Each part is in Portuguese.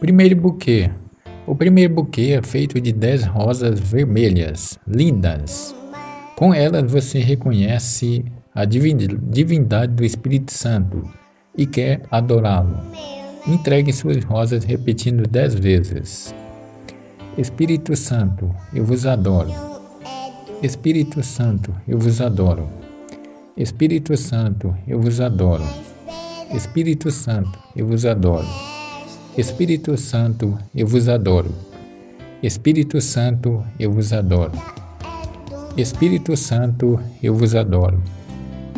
Primeiro buquê. O primeiro buquê é feito de dez rosas vermelhas, lindas. Com elas você reconhece a divindade do Espírito Santo e quer adorá-lo. Entregue suas rosas repetindo dez vezes. Espírito Santo, eu vos adoro. Espírito Santo, eu vos adoro. Espírito Santo, eu vos adoro. Espírito Santo, eu vos adoro. Espírito Santo, eu vos adoro. Espírito Santo, eu vos adoro. Espírito Santo, eu vos adoro.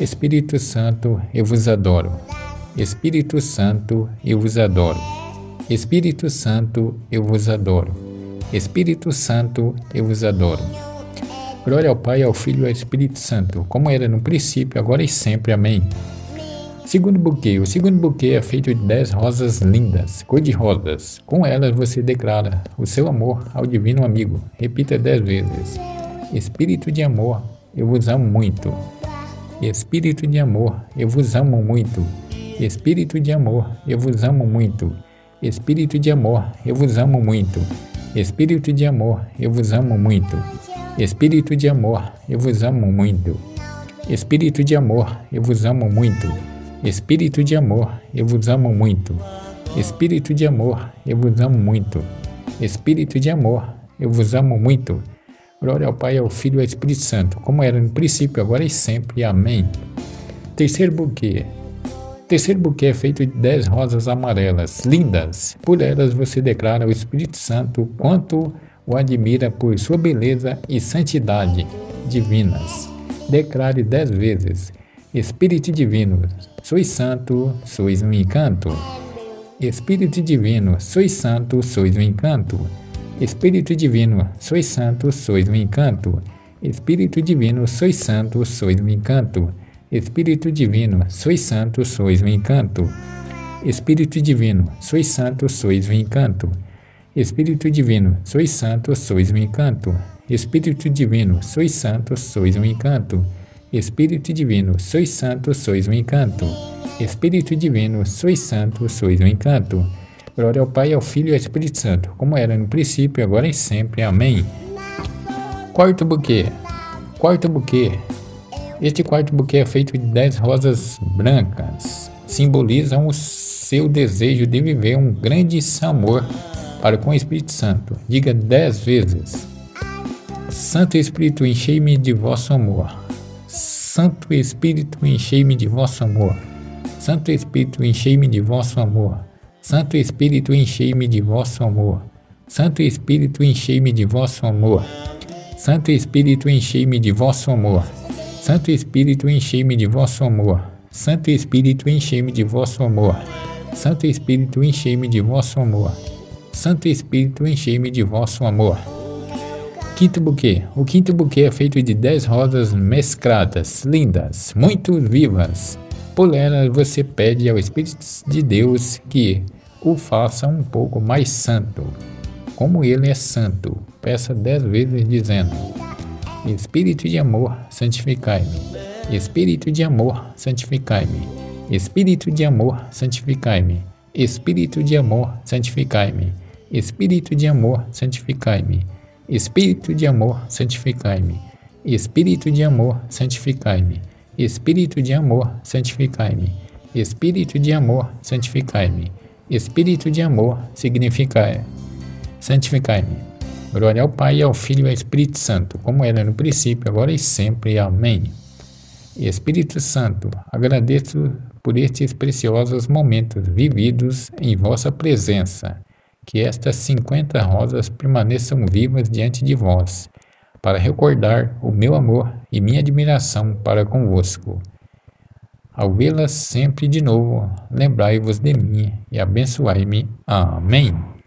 Espírito Santo, eu vos adoro. Espírito Santo, eu vos adoro. Espírito Santo, eu vos adoro. Espírito Santo, eu vos adoro. Glória ao Pai, ao Filho e ao Espírito Santo, como era no princípio, agora e sempre. Amém. Segundo buquê. O segundo buquê é feito de dez rosas lindas, cor de rosas. Com elas você declara o seu amor ao divino amigo. Repita dez vezes. Espírito de amor, eu vos amo muito. Espírito de amor, eu vos amo muito. Espírito de amor, eu vos amo muito. Espírito de amor, eu vos amo muito. Espírito de amor, eu vos amo muito. Espírito de amor, eu vos amo muito. Espírito de amor, eu vos amo muito. Espírito de amor, eu vos amo muito. Espírito de amor, eu vos amo muito. Espírito de amor, eu vos amo muito. Glória ao Pai, ao Filho e ao Espírito Santo, como era no princípio, agora e sempre. Amém. Terceiro buquê. Terceiro buquê é feito de dez rosas amarelas, lindas. Por elas você declara ao Espírito Santo quanto o admira por sua beleza e santidade divinas. Declare dez vezes: Espírito Divino, sois santo, sois um encanto. Espírito Divino, sois santo, sois um encanto. Espírito Divino, sois santo, sois um encanto. Espírito Divino, sois santo, sois um encanto. Espírito Divino, sois santo, sois um encanto. Espírito Divino, sois santo, sois um encanto. Espírito Divino, sois santo, sois um encanto. Espírito Divino, sois santo, sois um encanto. Espírito Divino, sois santo, sois um encanto. Espírito Divino, sois santo, sois um encanto. Glória ao Pai, ao Filho e ao Espírito Santo, como era no princípio, agora e sempre. Amém. Quarto buquê. Quarto buquê este quarto buquê é feito de dez rosas brancas. Simbolizam o seu desejo de viver um grande amor para com o Espírito Santo. Diga dez vezes: Santo Espírito, enchei-me de vosso amor. Santo Espírito, enchei-me de vosso amor. Santo Espírito, enchei-me de vosso amor. Santo Espírito, enchei-me de vosso amor. Santo Espírito, enchei-me de vosso amor. Santo Espírito, enchei-me de vosso amor. Santo Espírito, enchei-me de vosso amor. Santo Espírito, enchei-me de vosso amor. Santo Espírito, enchei-me de vosso amor. Santo Espírito, enchei-me de vosso amor. Quinto buquê. O quinto buquê é feito de dez rosas mescladas, lindas, muito vivas. Por elas você pede ao Espírito de Deus que o faça um pouco mais santo. Como ele é santo, peça dez vezes dizendo: Espírito de amor, santificai-me. Espírito de amor, santificai-me. Espírito de amor, santificai-me. Espírito de amor, santificai-me. Espírito de amor, santificai-me. Espírito de amor, santificai-me. Espírito de amor, santificai-me. Espírito de amor, santificai-me. Espírito de amor, santificai-me. Espírito de amor, significai. Santificai-me. Glória ao Pai, ao Filho e ao Espírito Santo, como era no princípio, agora e sempre. Amém. Espírito Santo, agradeço por estes preciosos momentos vividos em vossa presença. Que estas cinquenta rosas permaneçam vivas diante de vós, para recordar o meu amor e minha admiração para convosco. Ao vê-las sempre de novo, lembrai-vos de mim e abençoai-me. Amém.